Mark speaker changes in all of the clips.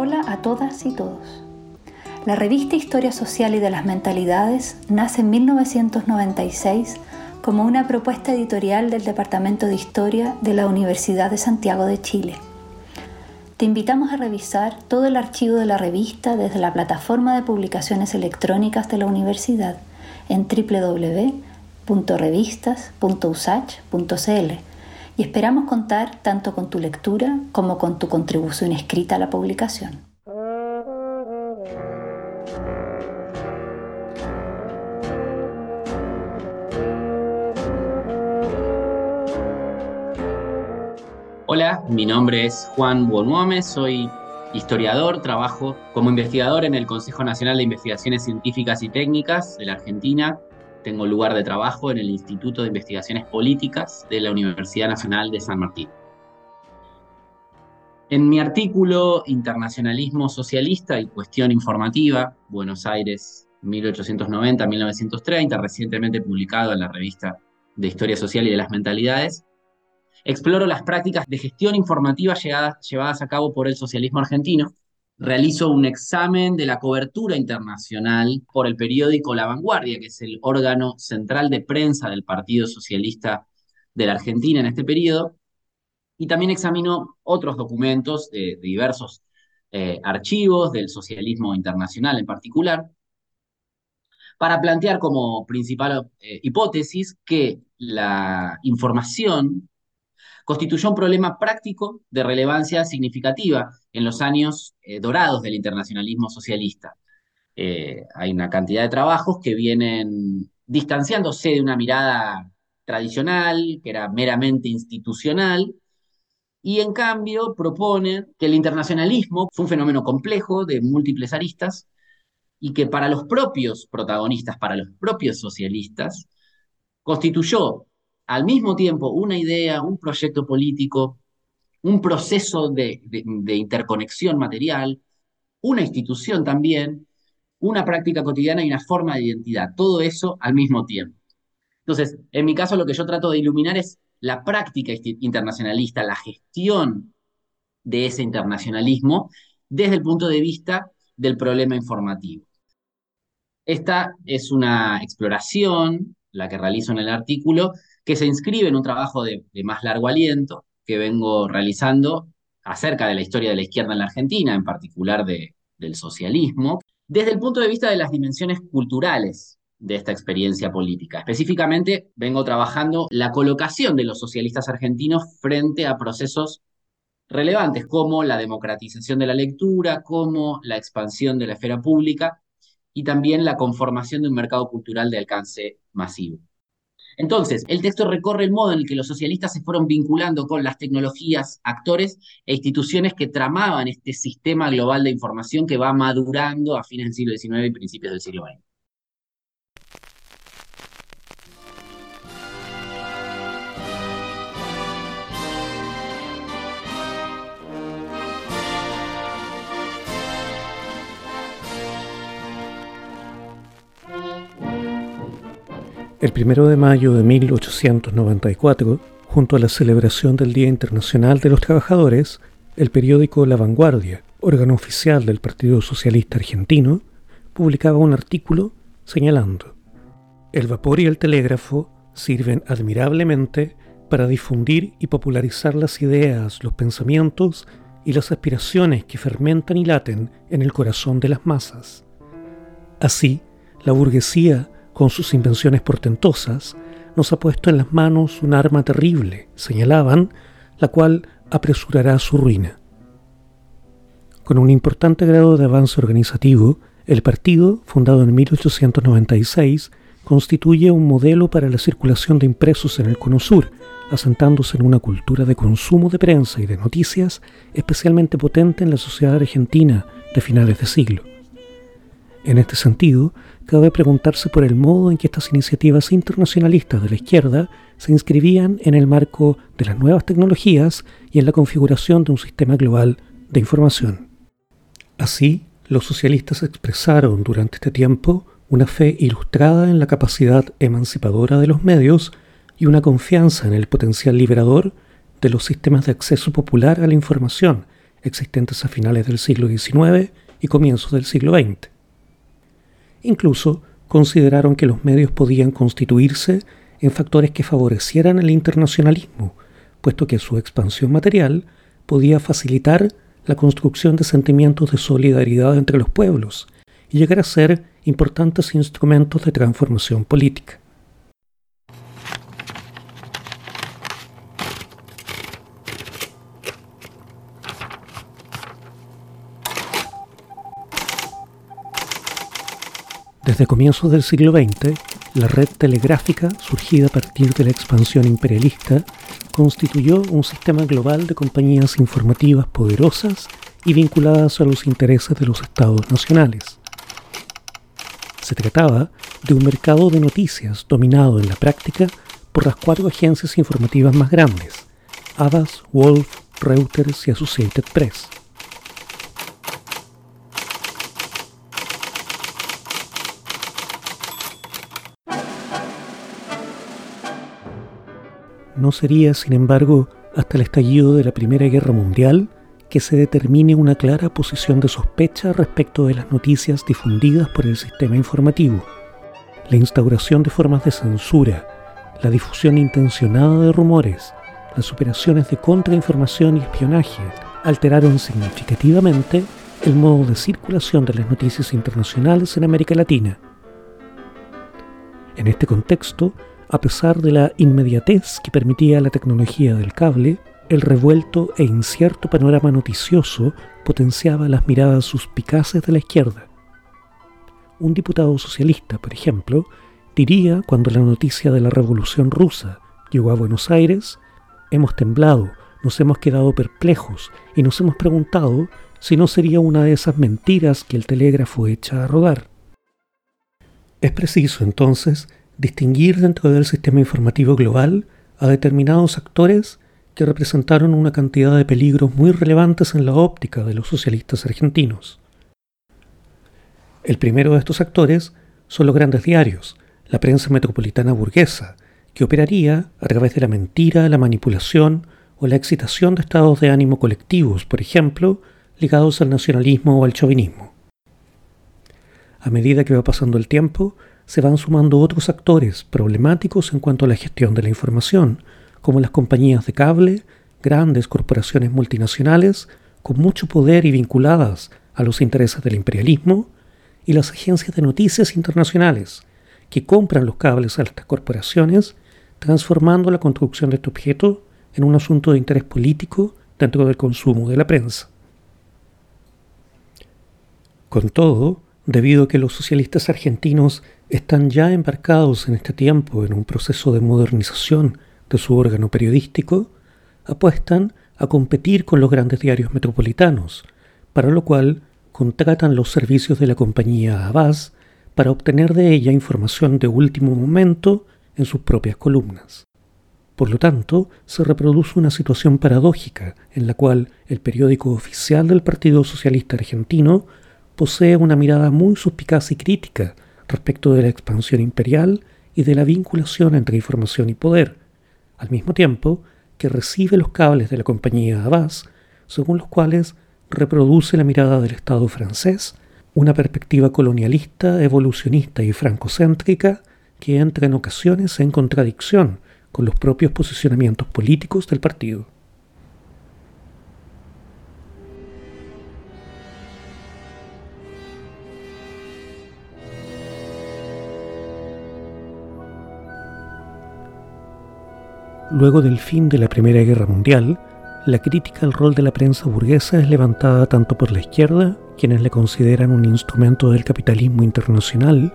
Speaker 1: Hola a todas y todos. La revista Historia Social y de las Mentalidades nace en 1996 como una propuesta editorial del Departamento de Historia de la Universidad de Santiago de Chile. Te invitamos a revisar todo el archivo de la revista desde la plataforma de publicaciones electrónicas de la universidad en www.revistas.usach.cl y esperamos contar tanto con tu lectura como con tu contribución escrita a la publicación.
Speaker 2: Hola, mi nombre es Juan Bonuome, soy historiador, trabajo como investigador en el Consejo Nacional de Investigaciones Científicas y Técnicas de la Argentina. Tengo lugar de trabajo en el Instituto de Investigaciones Políticas de la Universidad Nacional de San Martín. En mi artículo Internacionalismo Socialista y Cuestión Informativa, Buenos Aires 1890-1930, recientemente publicado en la revista de Historia Social y de las Mentalidades, Exploro las prácticas de gestión informativa llevadas, a cabo por el socialismo argentino. Realizo un examen de la cobertura internacional por el periódico La Vanguardia, que es el órgano central de prensa del Partido Socialista de la Argentina en este periodo. Y también examino otros documentos de, diversos eh, archivos del socialismo internacional en particular, para plantear como principal eh, hipótesis que la información constituyó un problema práctico de relevancia significativa en los años eh, dorados del internacionalismo socialista. Eh, hay una cantidad de trabajos que vienen distanciándose de una mirada tradicional, que era meramente institucional, y en cambio proponen que el internacionalismo fue un fenómeno complejo de múltiples aristas y que para los propios protagonistas, para los propios socialistas, constituyó al mismo tiempo una idea, un proyecto político, un proceso de, interconexión material, una institución también, una práctica cotidiana y una forma de identidad, todo eso al mismo tiempo. Entonces, en mi caso lo que yo trato de iluminar es la práctica internacionalista, la gestión de ese internacionalismo desde el punto de vista del problema informativo. Esta es una exploración, la que realizo en el artículo, que se inscribe en un trabajo de, más largo aliento que vengo realizando acerca de la historia de la izquierda en la Argentina, en particular del socialismo, desde el punto de vista de las dimensiones culturales de esta experiencia política. Específicamente, vengo trabajando la colocación de los socialistas argentinos frente a procesos relevantes como la democratización de la lectura, como la expansión de la esfera pública y también la conformación de un mercado cultural de alcance masivo. Entonces, el texto recorre el modo en el que los socialistas se fueron vinculando con las tecnologías, actores e instituciones que tramaban este sistema global de información que va madurando a fines del siglo XIX y principios del siglo XX.
Speaker 3: El primero de mayo de 1894, junto a la celebración del Día Internacional de los Trabajadores, el periódico La Vanguardia, órgano oficial del Partido Socialista Argentino, publicaba un artículo señalando El vapor y el telégrafo sirven admirablemente para difundir y popularizar las ideas, los pensamientos y las aspiraciones que fermentan y laten en el corazón de las masas. Así, la burguesía con sus invenciones portentosas, nos ha puesto en las manos un arma terrible, señalaban, la cual apresurará su ruina. Con un importante grado de avance organizativo, el partido, fundado en 1896, constituye un modelo para la circulación de impresos en el Cono Sur, asentándose en una cultura de consumo de prensa y de noticias especialmente potente en la sociedad argentina de finales de siglo. En este sentido, cabe preguntarse por el modo en que estas iniciativas internacionalistas de la izquierda se inscribían en el marco de las nuevas tecnologías y en la configuración de un sistema global de información. Así, los socialistas expresaron durante este tiempo una fe ilustrada en la capacidad emancipadora de los medios y una confianza en el potencial liberador de los sistemas de acceso popular a la información, existentes a finales del siglo XIX y comienzos del siglo XX. Incluso consideraron que los medios podían constituirse en factores que favorecieran el internacionalismo, puesto que su expansión material podía facilitar la construcción de sentimientos de solidaridad entre los pueblos y llegar a ser importantes instrumentos de transformación política. Desde comienzos del siglo XX, la red telegráfica, surgida a partir de la expansión imperialista, constituyó un sistema global de compañías informativas poderosas y vinculadas a los intereses de los estados nacionales. Se trataba de un mercado de noticias dominado en la práctica por las cuatro agencias informativas más grandes, Abbas, Wolf, Reuters y Associated Press. No sería, sin embargo, hasta el estallido de la Primera Guerra Mundial que se determine una clara posición de sospecha respecto de las noticias difundidas por el sistema informativo. La instauración de formas de censura, la difusión intencionada de rumores, las operaciones de contrainformación y espionaje alteraron significativamente el modo de circulación de las noticias internacionales en América Latina. En este contexto, a pesar de la inmediatez que permitía la tecnología del cable, el revuelto e incierto panorama noticioso potenciaba las miradas suspicaces de la izquierda. Un diputado socialista, por ejemplo, diría cuando la noticia de la revolución rusa llegó a Buenos Aires, hemos temblado, nos hemos quedado perplejos y nos hemos preguntado si no sería una de esas mentiras que el telégrafo echa a rodar. Es preciso, entonces, distinguir dentro del sistema informativo global a determinados actores que representaron una cantidad de peligros muy relevantes en la óptica de los socialistas argentinos. El primero de estos actores son los grandes diarios, la prensa metropolitana burguesa, que operaría a través de la mentira, la manipulación o la excitación de estados de ánimo colectivos, por ejemplo, ligados al nacionalismo o al chauvinismo. A medida que va pasando el tiempo, se van sumando otros actores problemáticos en cuanto a la gestión de la información, como las compañías de cable, grandes corporaciones multinacionales con mucho poder y vinculadas a los intereses del imperialismo, y las agencias de noticias internacionales, que compran los cables a estas corporaciones, transformando la construcción de este objeto en un asunto de interés político dentro del consumo de la prensa. Con todo, debido a que los socialistas argentinos están ya embarcados en este tiempo en un proceso de modernización de su órgano periodístico, apuestan a competir con los grandes diarios metropolitanos, para lo cual contratan los servicios de la compañía Abbas para obtener de ella información de último momento en sus propias columnas. Por lo tanto, se reproduce una situación paradójica en la cual el periódico oficial del Partido Socialista Argentino posee una mirada muy suspicaz y crítica respecto de la expansión imperial y de la vinculación entre información y poder, al mismo tiempo que recibe los cables de la compañía Abbas, según los cuales reproduce la mirada del Estado francés, una perspectiva colonialista, evolucionista y francocéntrica que entra en ocasiones en contradicción con los propios posicionamientos políticos del partido. Luego del fin de la Primera Guerra Mundial, la crítica al rol de la prensa burguesa es levantada tanto por la izquierda, quienes le consideran un instrumento del capitalismo internacional,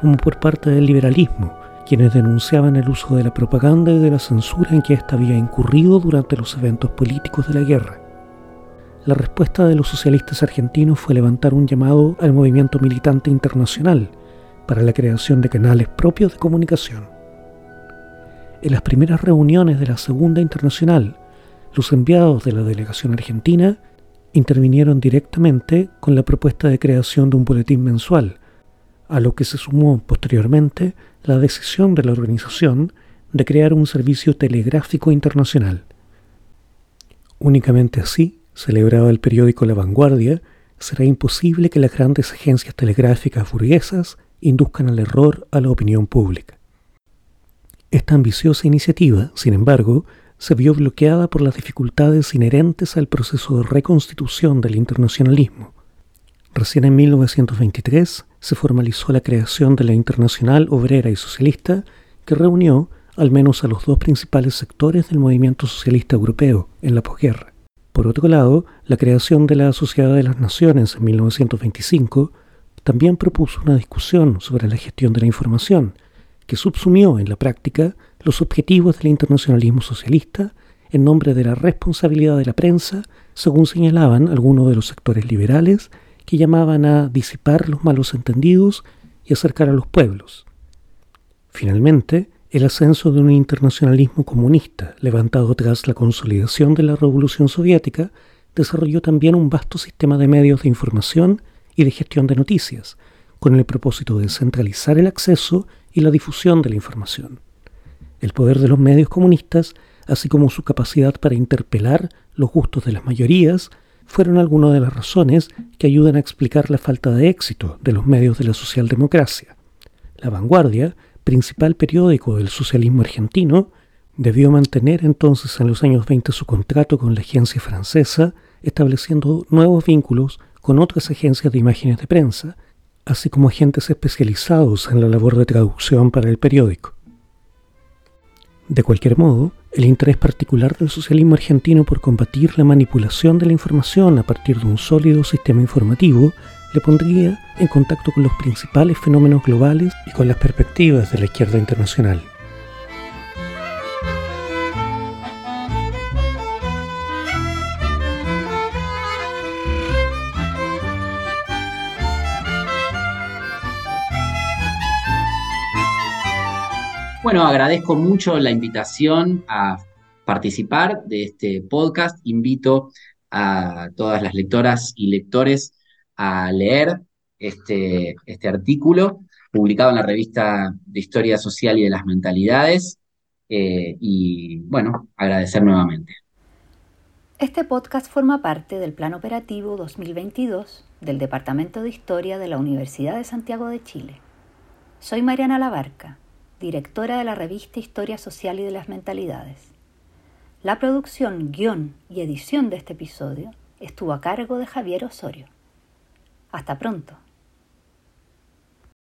Speaker 3: como por parte del liberalismo, quienes denunciaban el uso de la propaganda y de la censura en que ésta había incurrido durante los eventos políticos de la guerra. La respuesta de los socialistas argentinos fue levantar un llamado al movimiento militante internacional para la creación de canales propios de comunicación. En las primeras reuniones de la Segunda Internacional, los enviados de la delegación argentina intervinieron directamente con la propuesta de creación de un boletín mensual, a lo que se sumó posteriormente la decisión de la organización de crear un servicio telegráfico internacional. Únicamente así celebraba el periódico La Vanguardia, será imposible que las grandes agencias telegráficas burguesas induzcan al error a la opinión pública. Esta ambiciosa iniciativa, sin embargo, se vio bloqueada por las dificultades inherentes al proceso de reconstitución del internacionalismo. Recién en 1923 se formalizó la creación de la Internacional Obrera y Socialista, que reunió al menos a los dos principales sectores del movimiento socialista europeo en la posguerra. Por otro lado, la creación de la Sociedad de las Naciones en 1925 también propuso una discusión sobre la gestión de la información, que subsumió en la práctica los objetivos del internacionalismo socialista en nombre de la responsabilidad de la prensa, según señalaban algunos de los sectores liberales, que llamaban a disipar los malos entendidos y acercar a los pueblos. Finalmente, el ascenso de un internacionalismo comunista, levantado tras la consolidación de la Revolución Soviética, desarrolló también un vasto sistema de medios de información y de gestión de noticias, con el propósito de centralizar el acceso y la difusión de la información. El poder de los medios comunistas, así como su capacidad para interpelar los gustos de las mayorías, fueron algunas de las razones que ayudan a explicar la falta de éxito de los medios de la socialdemocracia. La vanguardia principal periódico del socialismo argentino, debió mantener entonces en los años 20 su contrato con la agencia francesa, estableciendo nuevos vínculos con otras agencias de imágenes de prensa, así como agentes especializados en la labor de traducción para el periódico. De cualquier modo, el interés particular del socialismo argentino por combatir la manipulación de la información a partir de un sólido sistema informativo le pondría en contacto con los principales fenómenos globales y con las perspectivas de la izquierda internacional.
Speaker 2: Bueno, agradezco mucho la invitación a participar de este podcast. Invito a todas las lectoras y lectores a leer este, este artículo publicado en la revista de Historia Social y de las Mentalidades. Eh, y bueno, agradecer nuevamente.
Speaker 1: Este podcast forma parte del Plan Operativo 2022 del Departamento de Historia de la Universidad de Santiago de Chile. Soy Mariana Labarca, directora de la revista Historia Social y de las Mentalidades. La producción, guion y edición de este episodio estuvo a cargo de Javier Osorio. Hasta pronto.